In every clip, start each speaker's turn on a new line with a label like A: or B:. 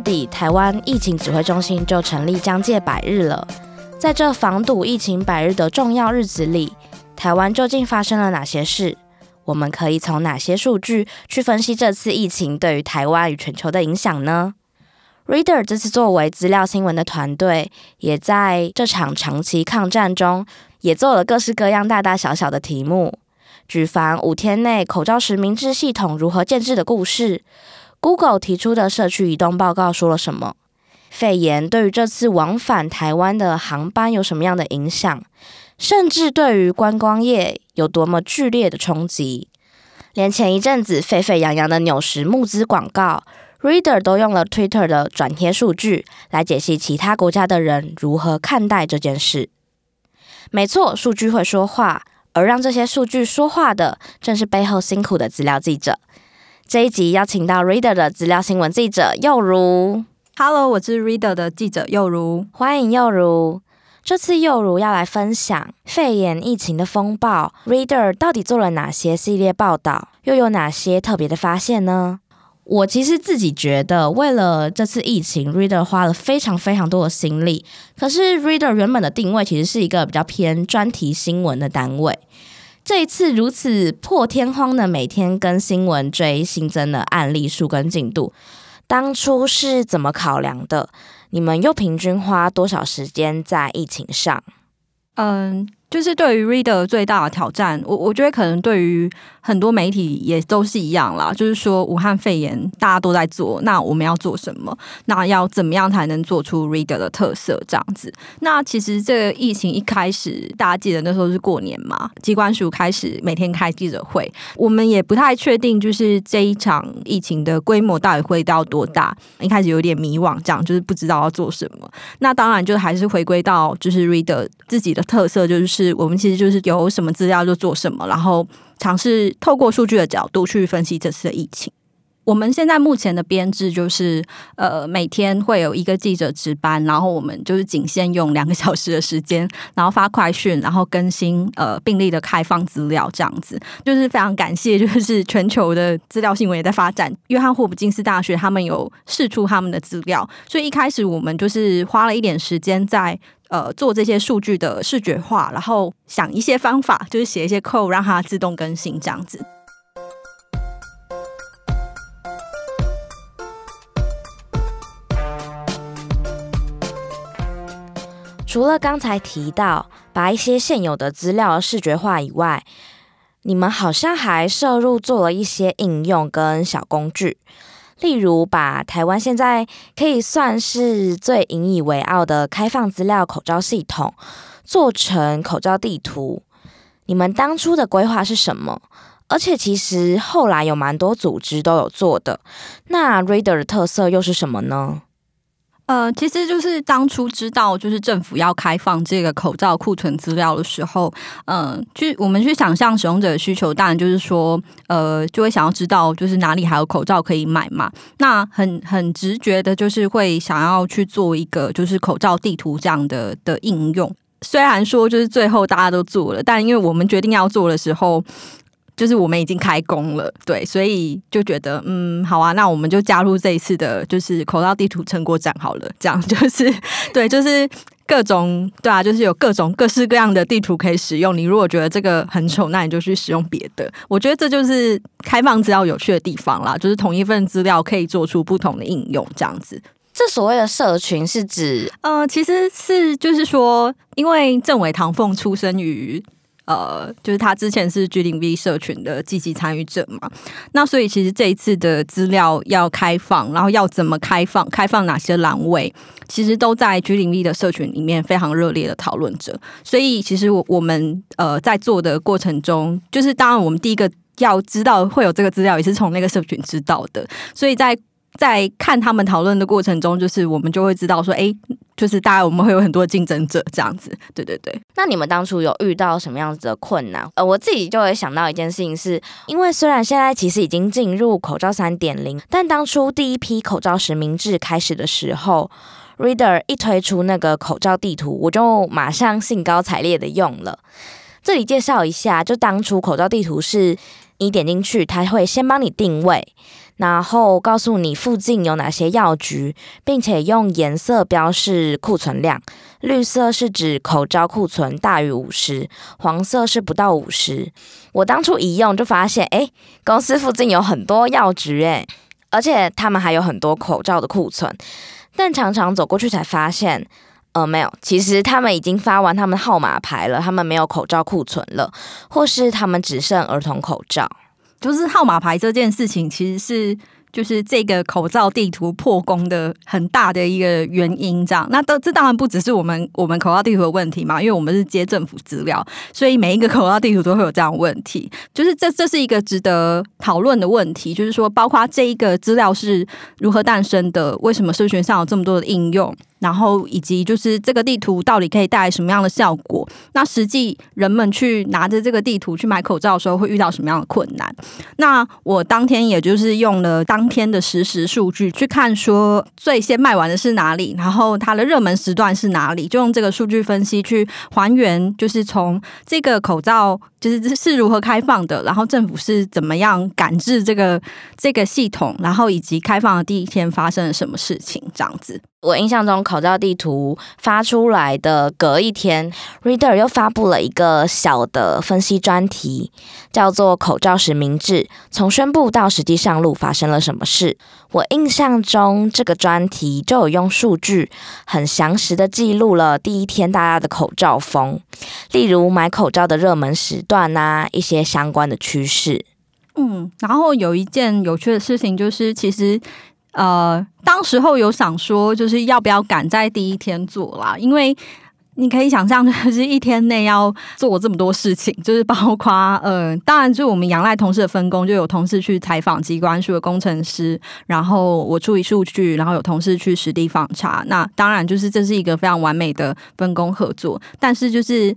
A: 底，台湾疫情指挥中心就成立将届百日了。在这防堵疫情百日的重要日子里，台湾究竟发生了哪些事？我们可以从哪些数据去分析这次疫情对于台湾与全球的影响呢？Reader 这次作为资料新闻的团队，也在这场长期抗战中，也做了各式各样大大小小的题目，举凡五天内口罩实名制系统如何建制的故事，Google 提出的社区移动报告说了什么，肺炎对于这次往返台湾的航班有什么样的影响？甚至对于观光业有多么剧烈的冲击，连前一阵子沸沸扬扬的纽时募资广告，Reader 都用了 Twitter 的转贴数据来解析其他国家的人如何看待这件事。没错，数据会说话，而让这些数据说话的，正是背后辛苦的资料记者。这一集邀请到 Reader 的资料新闻记者又如
B: ，Hello，我是 Reader 的记者又如，
A: 欢迎又如。这次又如要来分享肺炎疫情的风暴，Reader 到底做了哪些系列报道，又有哪些特别的发现呢？我其实自己觉得，为了这次疫情，Reader 花了非常非常多的心力。可是 Reader 原本的定位其实是一个比较偏专题新闻的单位，这一次如此破天荒的每天跟新闻追新增的案例数跟进度，当初是怎么考量的？你们又平均花多少时间在疫情上？
B: 嗯。就是对于 Reader 最大的挑战，我我觉得可能对于很多媒体也都是一样啦。就是说，武汉肺炎大家都在做，那我们要做什么？那要怎么样才能做出 Reader 的特色？这样子。那其实这个疫情一开始，大家记得那时候是过年嘛，机关署开始每天开记者会，我们也不太确定，就是这一场疫情的规模到底会到多大。一开始有点迷惘，这样就是不知道要做什么。那当然就还是回归到就是 Reader 自己的特色，就是。是我们其实就是有什么资料就做什么，然后尝试透过数据的角度去分析这次的疫情。我们现在目前的编制就是，呃，每天会有一个记者值班，然后我们就是仅限用两个小时的时间，然后发快讯，然后更新呃病例的开放资料，这样子就是非常感谢，就是全球的资料新闻也在发展。约翰霍普金斯大学他们有释出他们的资料，所以一开始我们就是花了一点时间在。呃，做这些数据的视觉化，然后想一些方法，就是写一些 code 让它自动更新这样子。
A: 除了刚才提到把一些现有的资料视觉化以外，你们好像还涉入做了一些应用跟小工具。例如，把台湾现在可以算是最引以为傲的开放资料口罩系统做成口罩地图。你们当初的规划是什么？而且其实后来有蛮多组织都有做的。那 Reader 的特色又是什么呢？
B: 呃，其实就是当初知道就是政府要开放这个口罩库存资料的时候，嗯、去我们去想象使用者的需求，当然就是说，呃，就会想要知道就是哪里还有口罩可以买嘛。那很很直觉的，就是会想要去做一个就是口罩地图这样的的应用。虽然说就是最后大家都做了，但因为我们决定要做的时候。就是我们已经开工了，对，所以就觉得嗯，好啊，那我们就加入这一次的，就是口罩地图成果展好了。这样就是 对，就是各种对啊，就是有各种各式各样的地图可以使用。你如果觉得这个很丑，那你就去使用别的。我觉得这就是开放资料有趣的地方啦，就是同一份资料可以做出不同的应用，这样子。
A: 这所谓的社群是指，
B: 呃，其实是就是说，因为郑伟唐凤出生于。呃，就是他之前是 G 零 V 社群的积极参与者嘛，那所以其实这一次的资料要开放，然后要怎么开放，开放哪些栏位，其实都在 G 零 V 的社群里面非常热烈的讨论着。所以其实我我们呃在做的过程中，就是当然我们第一个要知道会有这个资料，也是从那个社群知道的，所以在。在看他们讨论的过程中，就是我们就会知道说，哎，就是大概我们会有很多竞争者这样子，对对对。
A: 那你们当初有遇到什么样子的困难？呃，我自己就会想到一件事情是，因为虽然现在其实已经进入口罩三点零，但当初第一批口罩实名制开始的时候，Reader 一推出那个口罩地图，我就马上兴高采烈的用了。这里介绍一下，就当初口罩地图是你点进去，它会先帮你定位。然后告诉你附近有哪些药局，并且用颜色标示库存量。绿色是指口罩库存大于五十，黄色是不到五十。我当初一用就发现，哎，公司附近有很多药局，哎，而且他们还有很多口罩的库存。但常常走过去才发现，呃，没有，其实他们已经发完他们号码牌了，他们没有口罩库存了，或是他们只剩儿童口罩。
B: 就是号码牌这件事情，其实是就是这个口罩地图破功的很大的一个原因。这样，那这这当然不只是我们 我们口罩地图的问题嘛，因为我们是接政府资料，所以每一个口罩地图都会有这样问题。就是这这是一个值得讨论的问题，就是说，包括这一个资料是如何诞生的，为什么社群上有这么多的应用？然后以及就是这个地图到底可以带来什么样的效果？那实际人们去拿着这个地图去买口罩的时候，会遇到什么样的困难？那我当天也就是用了当天的实时数据去看，说最先卖完的是哪里，然后它的热门时段是哪里，就用这个数据分析去还原，就是从这个口罩就是是如何开放的，然后政府是怎么样感知这个这个系统，然后以及开放的第一天发生了什么事情，这样子。
A: 我印象中，口罩地图发出来的隔一天，Reader 又发布了一个小的分析专题，叫做《口罩实名制：从宣布到实际上路发生了什么事》。我印象中，这个专题就有用数据很详实的记录了第一天大家的口罩风，例如买口罩的热门时段啊，一些相关的趋势。
B: 嗯，然后有一件有趣的事情就是，其实。呃，当时候有想说，就是要不要赶在第一天做啦？因为你可以想象，就是一天内要做这么多事情，就是包括呃，当然就我们仰赖同事的分工，就有同事去采访机关署的工程师，然后我处理数据，然后有同事去实地访查。那当然就是这是一个非常完美的分工合作，但是就是。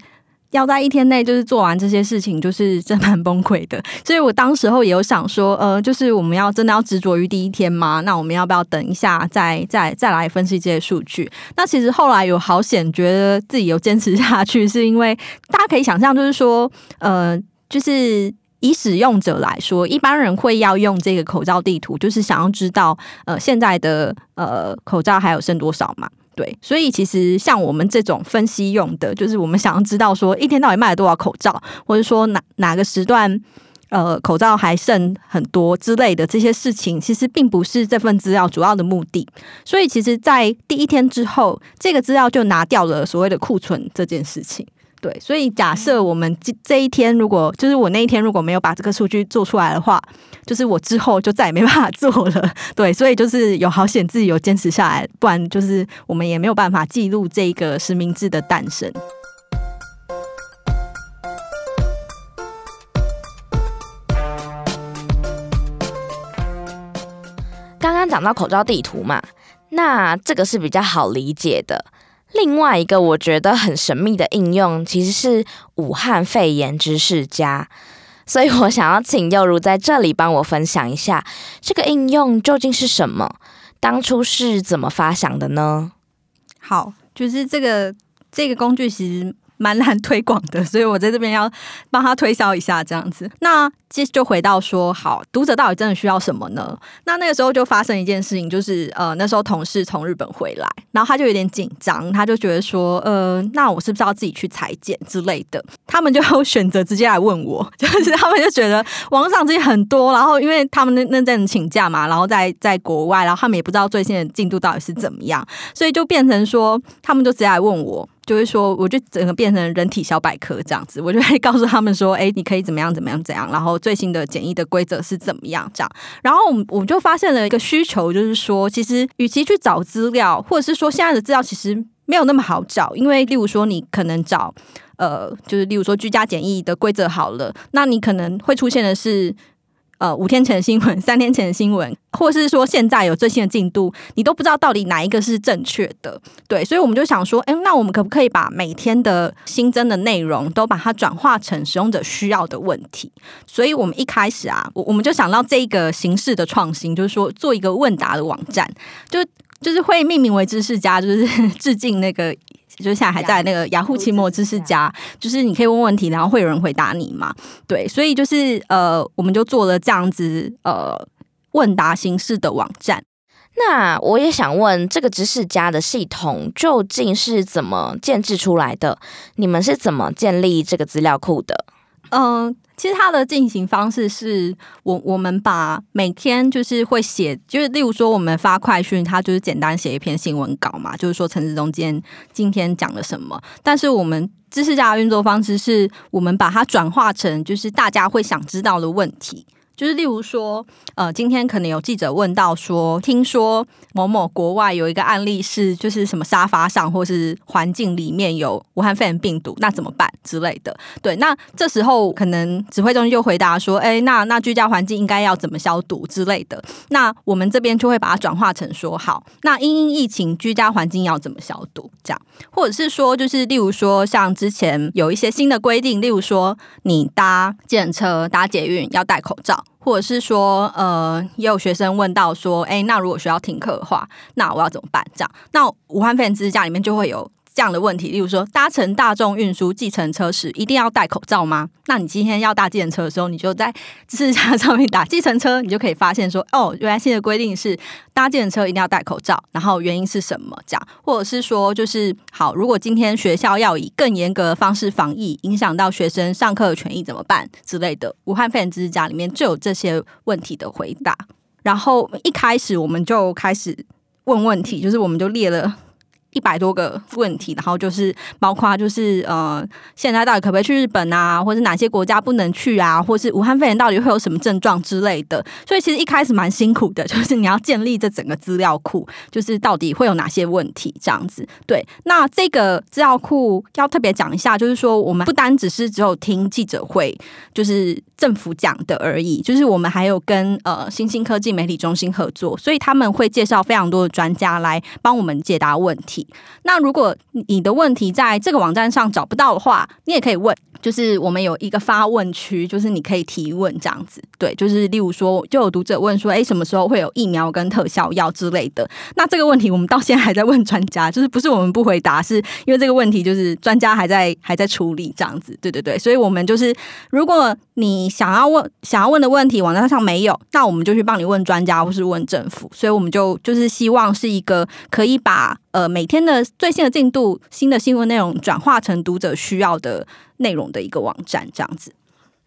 B: 要在一天内就是做完这些事情，就是真蛮崩溃的。所以我当时候也有想说，呃，就是我们要真的要执着于第一天吗？那我们要不要等一下再再再来分析这些数据？那其实后来有好险，觉得自己有坚持下去，是因为大家可以想象，就是说，呃，就是以使用者来说，一般人会要用这个口罩地图，就是想要知道，呃，现在的呃口罩还有剩多少嘛。对，所以其实像我们这种分析用的，就是我们想要知道说一天到底卖了多少口罩，或者说哪哪个时段呃口罩还剩很多之类的这些事情，其实并不是这份资料主要的目的。所以其实，在第一天之后，这个资料就拿掉了所谓的库存这件事情。对，所以假设我们这这一天如果就是我那一天如果没有把这个数据做出来的话，就是我之后就再也没办法做了。对，所以就是有好险自己有坚持下来，不然就是我们也没有办法记录这个实名制的诞生。
A: 刚刚讲到口罩地图嘛，那这个是比较好理解的。另外一个我觉得很神秘的应用，其实是武汉肺炎知识家，所以我想要请幼如在这里帮我分享一下这个应用究竟是什么，当初是怎么发想的呢？
B: 好，就是这个这个工具其实蛮难推广的，所以我在这边要帮他推销一下，这样子。那。其实就回到说，好，读者到底真的需要什么呢？那那个时候就发生一件事情，就是呃，那时候同事从日本回来，然后他就有点紧张，他就觉得说，呃，那我是不是要自己去裁剪之类的？他们就选择直接来问我，就是他们就觉得网上这些很多，然后因为他们那那阵请假嘛，然后在在国外，然后他们也不知道最新的进度到底是怎么样，所以就变成说，他们就直接来问我，就会说，我就整个变成人体小百科这样子，我就会告诉他们说，哎，你可以怎么样怎么样怎样，然后。最新的检疫的规则是怎么样？这样，然后我们我们就发现了一个需求，就是说，其实与其去找资料，或者是说现在的资料其实没有那么好找，因为例如说你可能找呃，就是例如说居家检疫的规则好了，那你可能会出现的是。呃，五天前的新闻，三天前的新闻，或是说现在有最新的进度，你都不知道到底哪一个是正确的，对，所以我们就想说，哎，那我们可不可以把每天的新增的内容都把它转化成使用者需要的问题？所以我们一开始啊，我我们就想到这一个形式的创新，就是说做一个问答的网站，就就是会命名为知识家，就是 致敬那个。就是现在还在那个雅虎期末知识家，就是你可以问问题，然后会有人回答你嘛？对，所以就是呃，我们就做了这样子呃问答形式的网站。
A: 那我也想问，这个知识家的系统究竟是怎么建制出来的？你们是怎么建立这个资料库的？
B: 嗯、呃，其实它的进行方式是我我们把每天就是会写，就是例如说我们发快讯，它就是简单写一篇新闻稿嘛，就是说陈时中今天今天讲了什么。但是我们知识家的运作方式是我们把它转化成就是大家会想知道的问题。就是例如说，呃，今天可能有记者问到说，听说某某国外有一个案例是，就是什么沙发上或是环境里面有武汉肺炎病毒，那怎么办之类的？对，那这时候可能指挥中心就回答说，哎，那那居家环境应该要怎么消毒之类的。那我们这边就会把它转化成说，好，那因应疫情，居家环境要怎么消毒？这样，或者是说，就是例如说，像之前有一些新的规定，例如说，你搭计程车、搭捷运要戴口罩。或者是说，呃，也有学生问到说，哎，那如果学校停课的话，那我要怎么办？这样，那武汉肺炎知识家里面就会有。这样的问题，例如说搭乘大众运输计程车时一定要戴口罩吗？那你今天要搭计程车的时候，你就在知识家上面打计程车，你就可以发现说，哦，原来新的规定是搭计程车一定要戴口罩，然后原因是什么？这样，或者是说，就是好，如果今天学校要以更严格的方式防疫，影响到学生上课的权益怎么办之类的？武汉肺炎知识家里面就有这些问题的回答。然后一开始我们就开始问问题，就是我们就列了。一百多个问题，然后就是包括就是呃，现在到底可不可以去日本啊，或是哪些国家不能去啊，或是武汉肺炎到底会有什么症状之类的。所以其实一开始蛮辛苦的，就是你要建立这整个资料库，就是到底会有哪些问题这样子。对，那这个资料库要特别讲一下，就是说我们不单只是只有听记者会，就是政府讲的而已，就是我们还有跟呃新兴科技媒体中心合作，所以他们会介绍非常多的专家来帮我们解答问题。那如果你的问题在这个网站上找不到的话，你也可以问，就是我们有一个发问区，就是你可以提问这样子。对，就是例如说，就有读者问说，哎，什么时候会有疫苗跟特效药之类的？那这个问题我们到现在还在问专家，就是不是我们不回答，是因为这个问题就是专家还在还在处理这样子。对对对，所以我们就是如果你想要问想要问的问题网站上没有，那我们就去帮你问专家或是问政府。所以我们就就是希望是一个可以把呃每天的最新的进度、新的新闻内容转化成读者需要的内容的一个网站，这样子。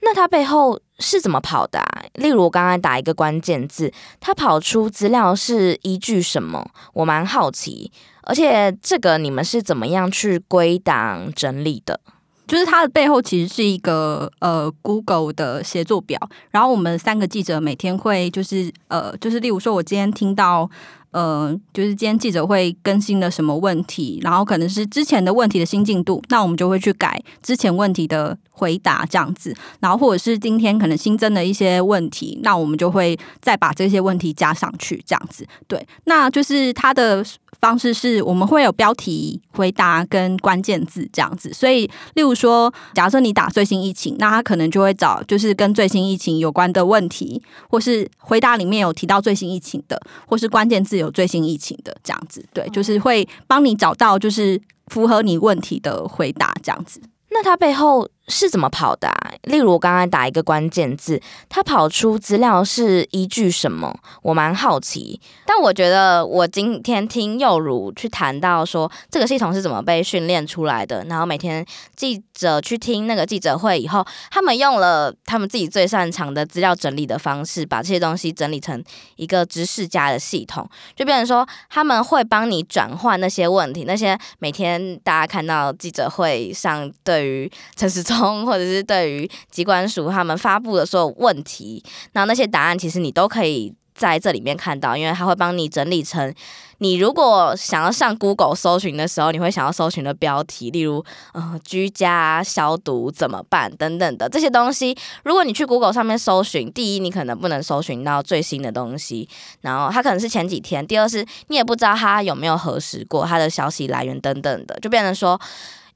A: 那它背后是怎么跑的啊？例如我刚才打一个关键字，它跑出资料是依据什么？我蛮好奇。而且这个你们是怎么样去归档整理的？
B: 就是它的背后其实是一个呃 Google 的协作表，然后我们三个记者每天会就是呃就是例如说我今天听到。呃，就是今天记者会更新了什么问题，然后可能是之前的问题的新进度，那我们就会去改之前问题的回答这样子，然后或者是今天可能新增的一些问题，那我们就会再把这些问题加上去这样子。对，那就是它的方式是我们会有标题回答跟关键字这样子，所以例如说，假设你打最新疫情，那他可能就会找就是跟最新疫情有关的问题，或是回答里面有提到最新疫情的，或是关键字有。有最新疫情的这样子，对，就是会帮你找到就是符合你问题的回答这样子。
A: 那它背后是怎么跑的啊？例如我刚才打一个关键字，它跑出资料是依据什么？我蛮好奇。但我觉得我今天听幼如去谈到说这个系统是怎么被训练出来的，然后每天记者去听那个记者会以后，他们用了他们自己最擅长的资料整理的方式，把这些东西整理成一个知识家的系统，就变成说他们会帮你转换那些问题，那些每天大家看到记者会上对于陈时中。或者是对于机关署他们发布的所有问题，那那些答案其实你都可以在这里面看到，因为他会帮你整理成你如果想要上 Google 搜寻的时候，你会想要搜寻的标题，例如呃居家消毒怎么办等等的这些东西。如果你去 Google 上面搜寻，第一你可能不能搜寻到最新的东西，然后它可能是前几天；第二是你也不知道它有没有核实过它的消息来源等等的，就变成说。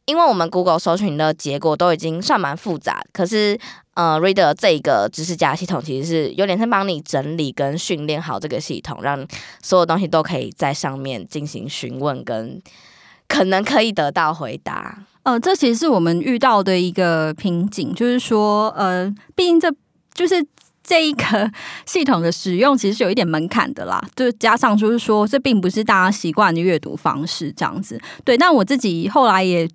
A: 因为我们 Google 搜寻的结果都已经算蛮复杂，可是呃，Reader 这一个知识家系统其实是有点是帮你整理跟训练好这个系统，让所有东西都可以在上面进行询问，跟可能可以得到回答。
B: 呃，这其实是我们遇到的一个瓶颈，就是说，呃，毕竟这就是。这一个系统的使用其实是有一点门槛的啦，就加上就是说，这并不是大家习惯的阅读方式这样子。对，但我自己后来也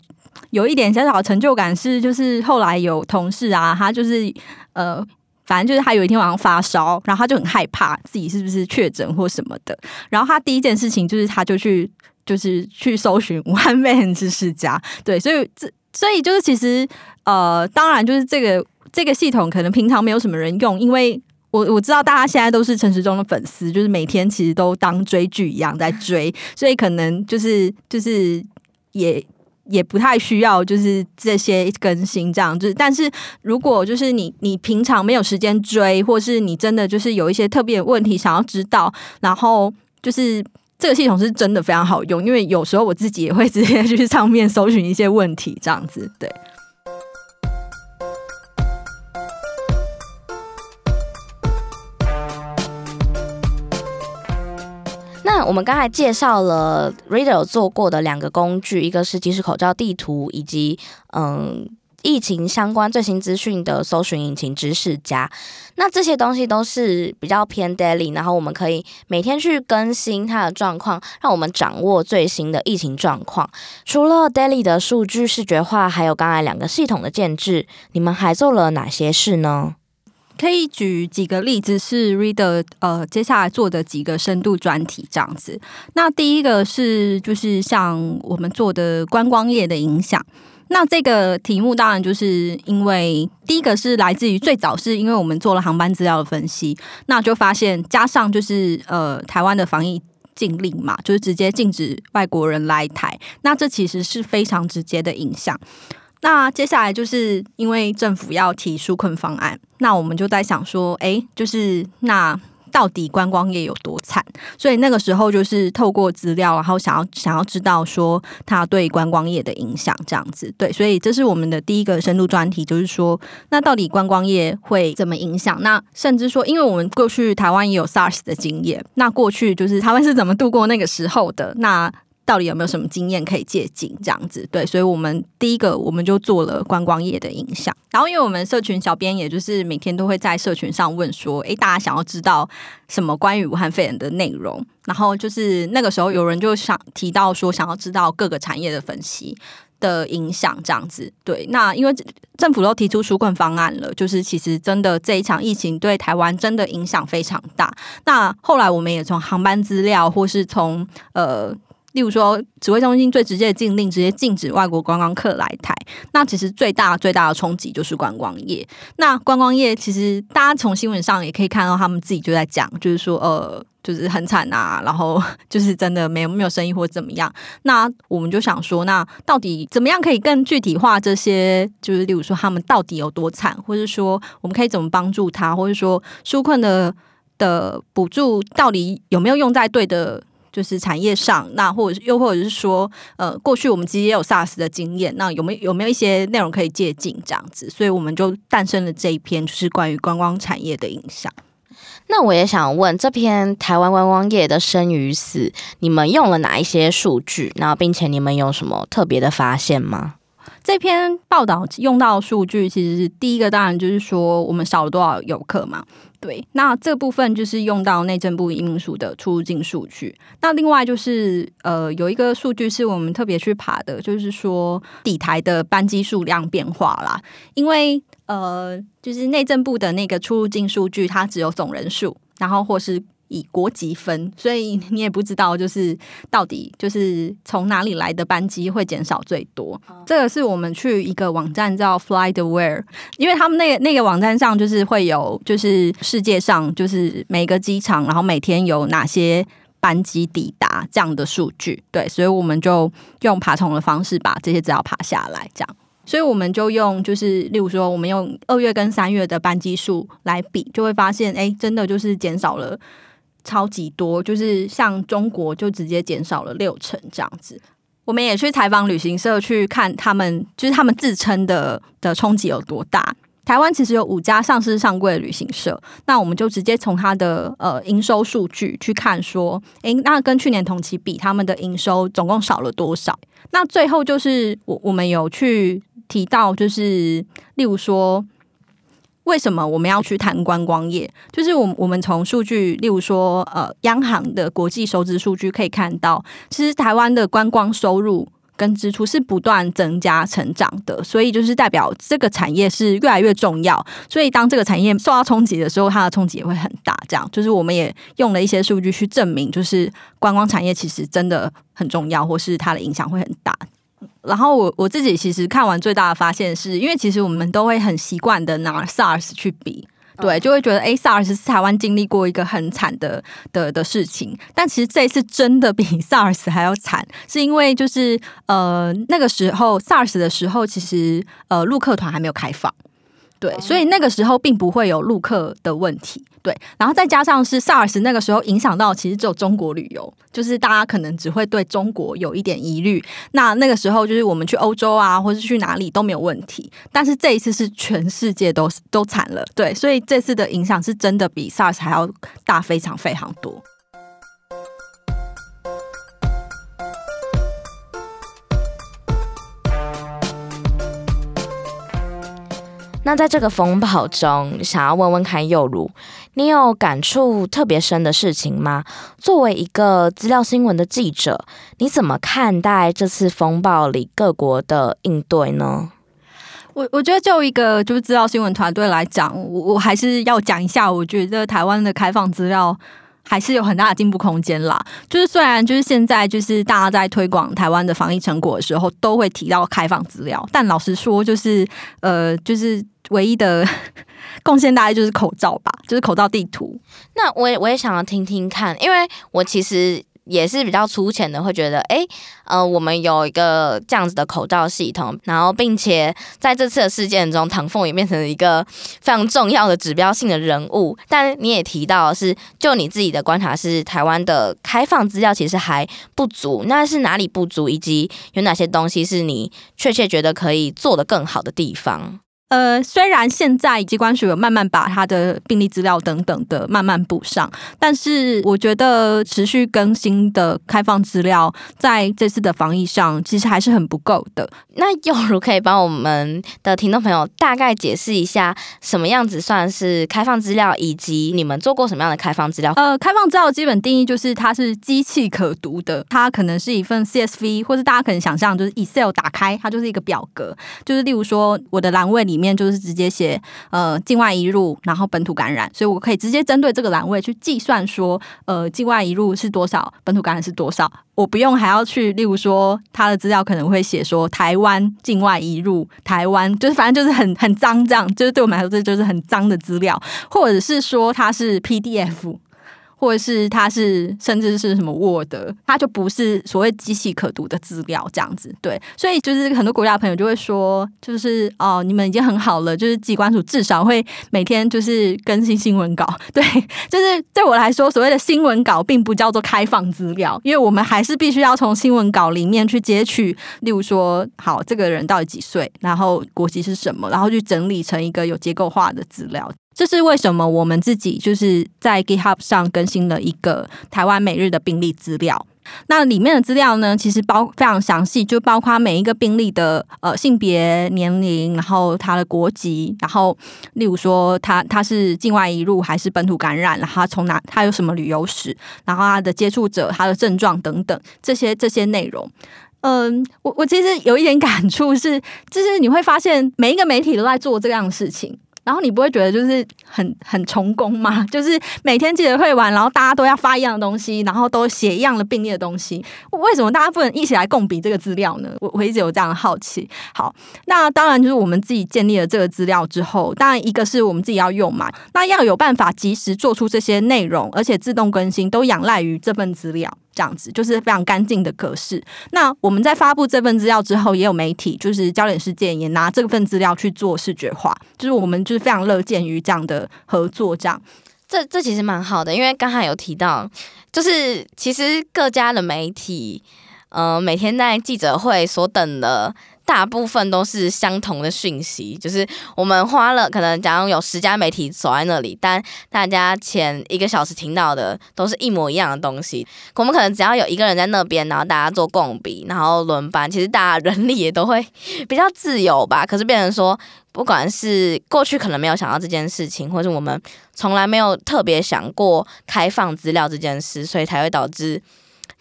B: 有一点小小的成就感，是就是后来有同事啊，他就是呃。反正就是他有一天晚上发烧，然后他就很害怕自己是不是确诊或什么的。然后他第一件事情就是他就去 就是去搜寻武汉肺炎知识家。对，所以这所以就是其实呃，当然就是这个这个系统可能平常没有什么人用，因为我我知道大家现在都是陈时中的粉丝，就是每天其实都当追剧一样在追，所以可能就是就是也。也不太需要，就是这些更新这样子。但是如果就是你你平常没有时间追，或是你真的就是有一些特别问题想要知道，然后就是这个系统是真的非常好用，因为有时候我自己也会直接去上面搜寻一些问题这样子，对。
A: 那我们刚才介绍了 Reader 做过的两个工具，一个是即时口罩地图，以及嗯疫情相关最新资讯的搜寻引擎知识家。那这些东西都是比较偏 daily，然后我们可以每天去更新它的状况，让我们掌握最新的疫情状况。除了 daily 的数据视觉化，还有刚才两个系统的建制，你们还做了哪些事呢？
B: 可以举几个例子，是 Reader 呃接下来做的几个深度专题这样子。那第一个是就是像我们做的观光业的影响。那这个题目当然就是因为第一个是来自于最早是因为我们做了航班资料的分析，那就发现加上就是呃台湾的防疫禁令嘛，就是直接禁止外国人来台，那这其实是非常直接的影响。那接下来就是因为政府要提纾困方案，那我们就在想说，哎，就是那到底观光业有多惨？所以那个时候就是透过资料，然后想要想要知道说它对观光业的影响这样子。对，所以这是我们的第一个深度专题，就是说那到底观光业会怎么影响？那甚至说，因为我们过去台湾也有 SARS 的经验，那过去就是台湾是怎么度过那个时候的？那到底有没有什么经验可以借鉴？这样子，对，所以我们第一个我们就做了观光业的影响。然后，因为我们社群小编，也就是每天都会在社群上问说：“诶，大家想要知道什么关于武汉肺炎的内容？”然后就是那个时候，有人就想提到说，想要知道各个产业的分析的影响，这样子。对，那因为政府都提出纾困方案了，就是其实真的这一场疫情对台湾真的影响非常大。那后来我们也从航班资料，或是从呃。例如说，指挥中心最直接的禁令，直接禁止外国观光客来台。那其实最大最大的冲击就是观光业。那观光业其实大家从新闻上也可以看到，他们自己就在讲，就是说，呃，就是很惨啊，然后就是真的没有没有生意或怎么样。那我们就想说，那到底怎么样可以更具体化这些？就是例如说，他们到底有多惨，或者说我们可以怎么帮助他，或者说纾困的的补助到底有没有用在对的？就是产业上，那或者又或者是说，呃，过去我们其实也有 SARS 的经验，那有没有有没有一些内容可以借鉴这样子？所以我们就诞生了这一篇，就是关于观光产业的影响。
A: 那我也想问，这篇台湾观光业的生与死，你们用了哪一些数据？然后，并且你们有什么特别的发现吗？
B: 这篇报道用到的数据，其实是第一个，当然就是说我们少了多少游客嘛。对，那这部分就是用到内政部移民署的出入境数据。那另外就是呃，有一个数据是我们特别去爬的，就是说底台的班机数量变化啦。因为呃，就是内政部的那个出入境数据，它只有总人数，然后或是。以国籍分，所以你也不知道，就是到底就是从哪里来的班机会减少最多。这个是我们去一个网站叫 FlightAware，因为他们那个那个网站上就是会有，就是世界上就是每个机场，然后每天有哪些班机抵达这样的数据。对，所以我们就用爬虫的方式把这些资料爬下来，这样。所以我们就用，就是例如说，我们用二月跟三月的班机数来比，就会发现，哎，真的就是减少了。超级多，就是像中国就直接减少了六成这样子。我们也去采访旅行社，去看他们，就是他们自称的的冲击有多大。台湾其实有五家上市上柜的旅行社，那我们就直接从它的呃营收数据去看，说，诶，那跟去年同期比，他们的营收总共少了多少？那最后就是我我们有去提到，就是例如说。为什么我们要去谈观光业？就是我我们从数据，例如说，呃，央行的国际收支数据可以看到，其实台湾的观光收入跟支出是不断增加成长的，所以就是代表这个产业是越来越重要。所以当这个产业受到冲击的时候，它的冲击也会很大。这样，就是我们也用了一些数据去证明，就是观光产业其实真的很重要，或是它的影响会很大。然后我我自己其实看完最大的发现是，因为其实我们都会很习惯的拿 SARS 去比，对，就会觉得哎，SARS 是台湾经历过一个很惨的的的事情，但其实这一次真的比 SARS 还要惨，是因为就是呃那个时候 SARS 的时候，其实呃陆客团还没有开放。对，所以那个时候并不会有陆客的问题。对，然后再加上是 SARS 那个时候影响到，其实只有中国旅游，就是大家可能只会对中国有一点疑虑。那那个时候就是我们去欧洲啊，或是去哪里都没有问题。但是这一次是全世界都都惨了。对，所以这次的影响是真的比 SARS 还要大，非常非常多。
A: 那在这个风暴中，想要问问看侑儒，你有感触特别深的事情吗？作为一个资料新闻的记者，你怎么看待这次风暴里各国的应对呢？
B: 我我觉得就一个就是资料新闻团队来讲，我我还是要讲一下，我觉得台湾的开放资料还是有很大的进步空间啦。就是虽然就是现在就是大家在推广台湾的防疫成果的时候，都会提到开放资料，但老实说，就是呃，就是。唯一的 贡献大概就是口罩吧，就是口罩地图。
A: 那我也我也想要听听看，因为我其实也是比较粗浅的，会觉得，哎，呃，我们有一个这样子的口罩系统，然后并且在这次的事件中，唐凤也变成了一个非常重要的指标性的人物。但你也提到是，就你自己的观察是，台湾的开放资料其实还不足，那是哪里不足，以及有哪些东西是你确切觉得可以做得更好的地方？
B: 呃，虽然现在机关署有慢慢把它的病例资料等等的慢慢补上，但是我觉得持续更新的开放资料在这次的防疫上其实还是很不够的。
A: 那有如可以帮我们的听众朋友大概解释一下，什么样子算是开放资料，以及你们做过什么样的开放资料？
B: 呃，开放资料基本定义就是它是机器可读的，它可能是一份 CSV，或者大家可能想象就是 Excel 打开，它就是一个表格，就是例如说我的栏位里。里面就是直接写呃境外移入，然后本土感染，所以我可以直接针对这个栏位去计算说呃境外移入是多少，本土感染是多少，我不用还要去，例如说他的资料可能会写说台湾境外移入，台湾就是反正就是很很脏这样，就是对我们来说这就是很脏的资料，或者是说它是 PDF。或者是它是甚至是什么 Word，它就不是所谓机器可读的资料这样子，对，所以就是很多国家的朋友就会说，就是哦，你们已经很好了，就是机关署至少会每天就是更新新闻稿，对，就是对我来说，所谓的新闻稿并不叫做开放资料，因为我们还是必须要从新闻稿里面去截取，例如说，好，这个人到底几岁，然后国籍是什么，然后去整理成一个有结构化的资料。这是为什么我们自己就是在 GitHub 上更新了一个台湾每日的病例资料。那里面的资料呢，其实包非常详细，就包括每一个病例的呃性别、年龄，然后他的国籍，然后例如说他他是境外移入还是本土感染，然后他从哪他有什么旅游史，然后他的接触者、他的症状等等这些这些内容。嗯，我我其实有一点感触是，就是你会发现每一个媒体都在做这样的事情。然后你不会觉得就是很很成功吗？就是每天记者会完，然后大家都要发一样的东西，然后都写一样的病例的东西，为什么大家不能一起来共比这个资料呢？我我一直有这样的好奇。好，那当然就是我们自己建立了这个资料之后，当然一个是我们自己要用嘛，那要有办法及时做出这些内容，而且自动更新，都仰赖于这份资料。这样子就是非常干净的格式。那我们在发布这份资料之后，也有媒体就是焦点事件也拿这份资料去做视觉化，就是我们就是非常乐见于这样的合作。这样，
A: 这这其实蛮好的，因为刚才有提到，就是其实各家的媒体，呃，每天在记者会所等的大部分都是相同的讯息，就是我们花了可能假如有十家媒体守在那里，但大家前一个小时听到的都是一模一样的东西。我们可能只要有一个人在那边，然后大家做共笔，然后轮班，其实大家人力也都会比较自由吧。可是变成说，不管是过去可能没有想到这件事情，或者我们从来没有特别想过开放资料这件事，所以才会导致。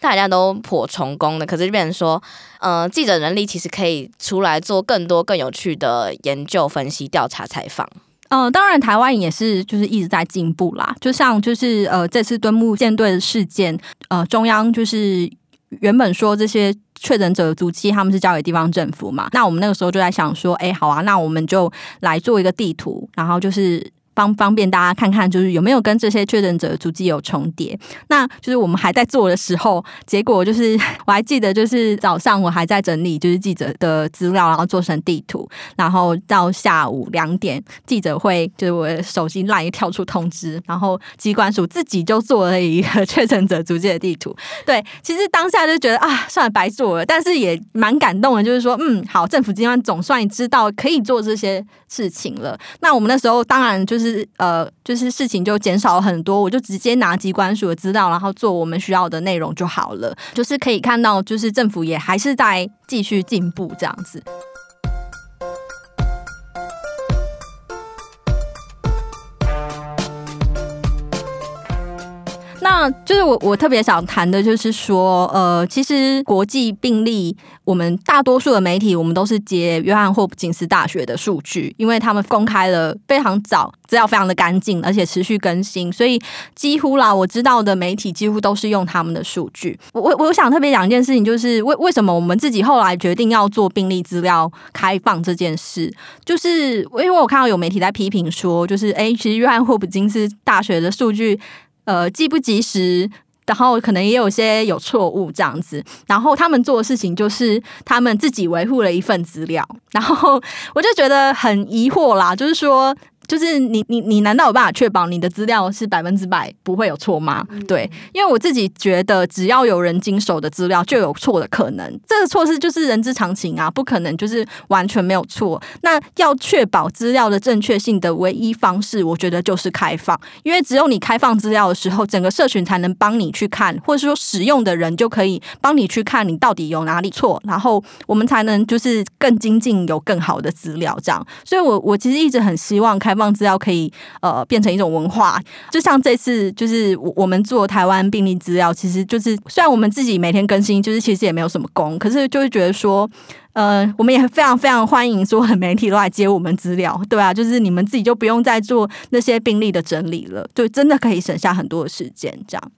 A: 大家都颇成功的，可是就变成说，呃，记者人力其实可以出来做更多更有趣的研究、分析、调查、采访。
B: 嗯、呃，当然台湾也是就是一直在进步啦。就像就是呃这次敦睦舰队的事件，呃中央就是原本说这些确诊者的足迹他们是交给地方政府嘛，那我们那个时候就在想说，哎，好啊，那我们就来做一个地图，然后就是。方方便大家看看，就是有没有跟这些确诊者足迹有重叠。那就是我们还在做的时候，结果就是 我还记得，就是早上我还在整理就是记者的资料，然后做成地图。然后到下午两点记者会，就是我手机 LINE 跳出通知，然后机关署自己就做了一个 确诊者足迹的地图。对，其实当下就觉得啊，算了，白做了，但是也蛮感动的，就是说，嗯，好，政府机关总算知道可以做这些事情了。那我们那时候当然就是。是呃，就是事情就减少很多，我就直接拿机关所的资料，然后做我们需要的内容就好了。就是可以看到，就是政府也还是在继续进步这样子。就是我我特别想谈的，就是说，呃，其实国际病例，我们大多数的媒体，我们都是接约翰霍普金斯大学的数据，因为他们公开了非常早，资料非常的干净，而且持续更新，所以几乎啦，我知道的媒体几乎都是用他们的数据。我我我想特别讲一件事情，就是为为什么我们自己后来决定要做病例资料开放这件事，就是因为我看到有媒体在批评说，就是哎，其实约翰霍普金斯大学的数据。呃，既不及时，然后可能也有些有错误这样子。然后他们做的事情就是他们自己维护了一份资料，然后我就觉得很疑惑啦，就是说。就是你你你难道有办法确保你的资料是百分之百不会有错吗？对，因为我自己觉得，只要有人经手的资料就有错的可能，这个错是就是人之常情啊，不可能就是完全没有错。那要确保资料的正确性的唯一方式，我觉得就是开放，因为只有你开放资料的时候，整个社群才能帮你去看，或者说使用的人就可以帮你去看你到底有哪里错，然后我们才能就是更精进，有更好的资料这样。所以我我其实一直很希望开。开放资料可以呃变成一种文化，就像这次就是我们做台湾病例资料，其实就是虽然我们自己每天更新，就是其实也没有什么功，可是就会觉得说，呃，我们也非常非常欢迎所有的媒体都来接我们资料，对啊，就是你们自己就不用再做那些病例的整理了，就真的可以省下很多的时间。这样，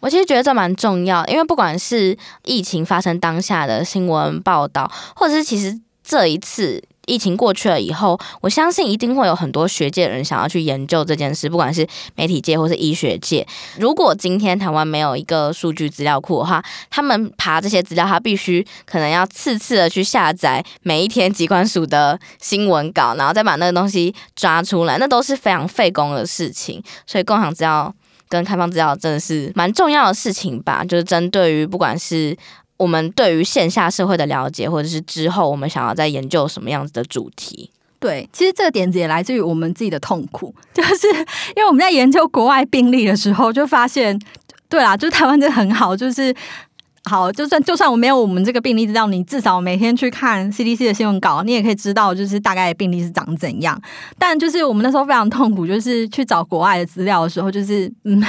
A: 我其实觉得这蛮重要，因为不管是疫情发生当下的新闻报道，或者是其实这一次。疫情过去了以后，我相信一定会有很多学界的人想要去研究这件事，不管是媒体界或是医学界。如果今天台湾没有一个数据资料库的话，他们爬这些资料，他必须可能要次次的去下载每一天疾管署的新闻稿，然后再把那个东西抓出来，那都是非常费工的事情。所以共享资料跟开放资料真的是蛮重要的事情吧，就是针对于不管是。我们对于线下社会的了解，或者是之后我们想要再研究什么样子的主题？
B: 对，其实这个点子也来自于我们自己的痛苦，就是因为我们在研究国外病例的时候，就发现，对啦，就台湾真的很好，就是。好，就算就算我没有我们这个病例资料，你至少每天去看 CDC 的新闻稿，你也可以知道就是大概病例是长怎样。但就是我们那时候非常痛苦，就是去找国外的资料的时候，就是嗯，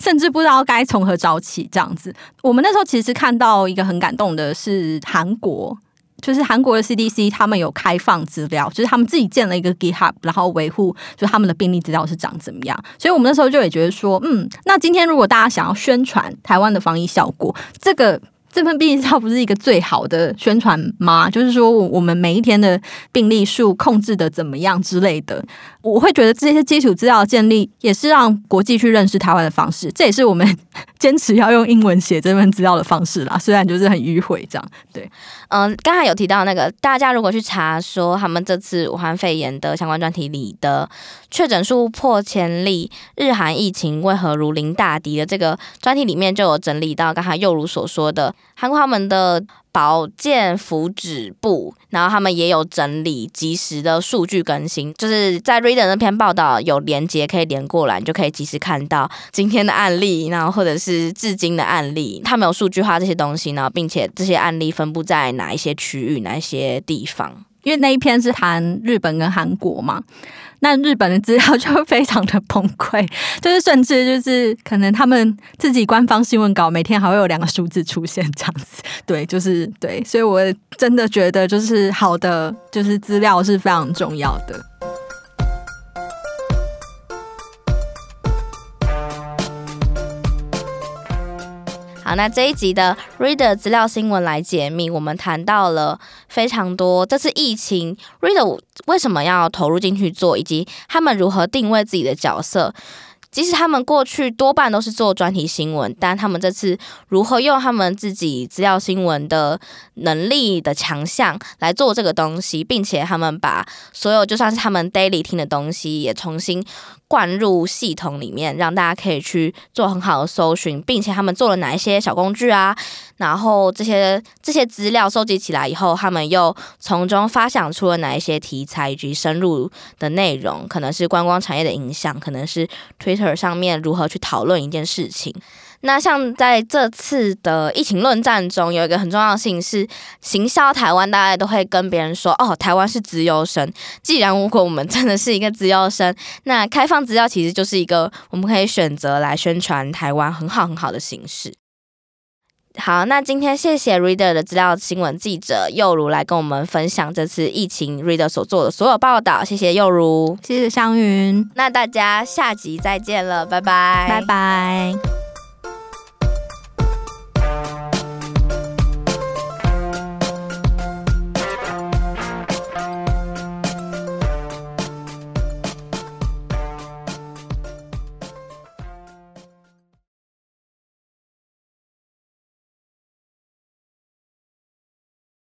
B: 甚至不知道该从何找起这样子。我们那时候其实看到一个很感动的是韩国。就是韩国的 CDC，他们有开放资料，就是他们自己建了一个 GitHub，然后维护就他们的病例资料是长怎么样。所以我们那时候就也觉得说，嗯，那今天如果大家想要宣传台湾的防疫效果，这个。这份病例资料不是一个最好的宣传吗？就是说，我我们每一天的病例数控制的怎么样之类的，我会觉得这些基础资料的建立也是让国际去认识台湾的方式。这也是我们坚持要用英文写这份资料的方式啦。虽然就是很迂回这样。对，
A: 嗯，刚才有提到那个，大家如果去查说他们这次武汉肺炎的相关专题里的确诊数破千例，日韩疫情为何如临大敌的这个专题里面就有整理到刚才又如所说的。韩国他们的保健福祉部，然后他们也有整理及时的数据更新，就是在 Reader 那篇报道有连接可以连过来，你就可以及时看到今天的案例，然后或者是至今的案例，他们有数据化这些东西，然后并且这些案例分布在哪一些区域、哪一些地方。
B: 因为那一篇是谈日本跟韩国嘛，那日本的资料就会非常的崩溃，就是甚至就是可能他们自己官方新闻稿每天还会有两个数字出现这样子，对，就是对，所以我真的觉得就是好的就是资料是非常重要的。
A: 好，那这一集的 Reader 资料新闻来解密，我们谈到了非常多这次疫情 Reader 为什么要投入进去做，以及他们如何定位自己的角色。即使他们过去多半都是做专题新闻，但他们这次如何用他们自己资料新闻的能力的强项来做这个东西，并且他们把所有就算是他们 daily 听的东西也重新灌入系统里面，让大家可以去做很好的搜寻，并且他们做了哪一些小工具啊？然后这些这些资料收集起来以后，他们又从中发想出了哪一些题材以及深入的内容？可能是观光产业的影响，可能是 Twitter 上面如何去讨论一件事情。那像在这次的疫情论战中，有一个很重要的事情是行销台湾，大家都会跟别人说：“哦，台湾是资优生。”既然如果我们真的是一个资优生，那开放资料其实就是一个我们可以选择来宣传台湾很好很好的形式。好，那今天谢谢 Reader 的资料新闻记者又如来跟我们分享这次疫情 Reader 所做的所有报道，谢谢又如，
B: 谢谢湘云，
A: 那大家下集再见了，拜拜，
B: 拜拜。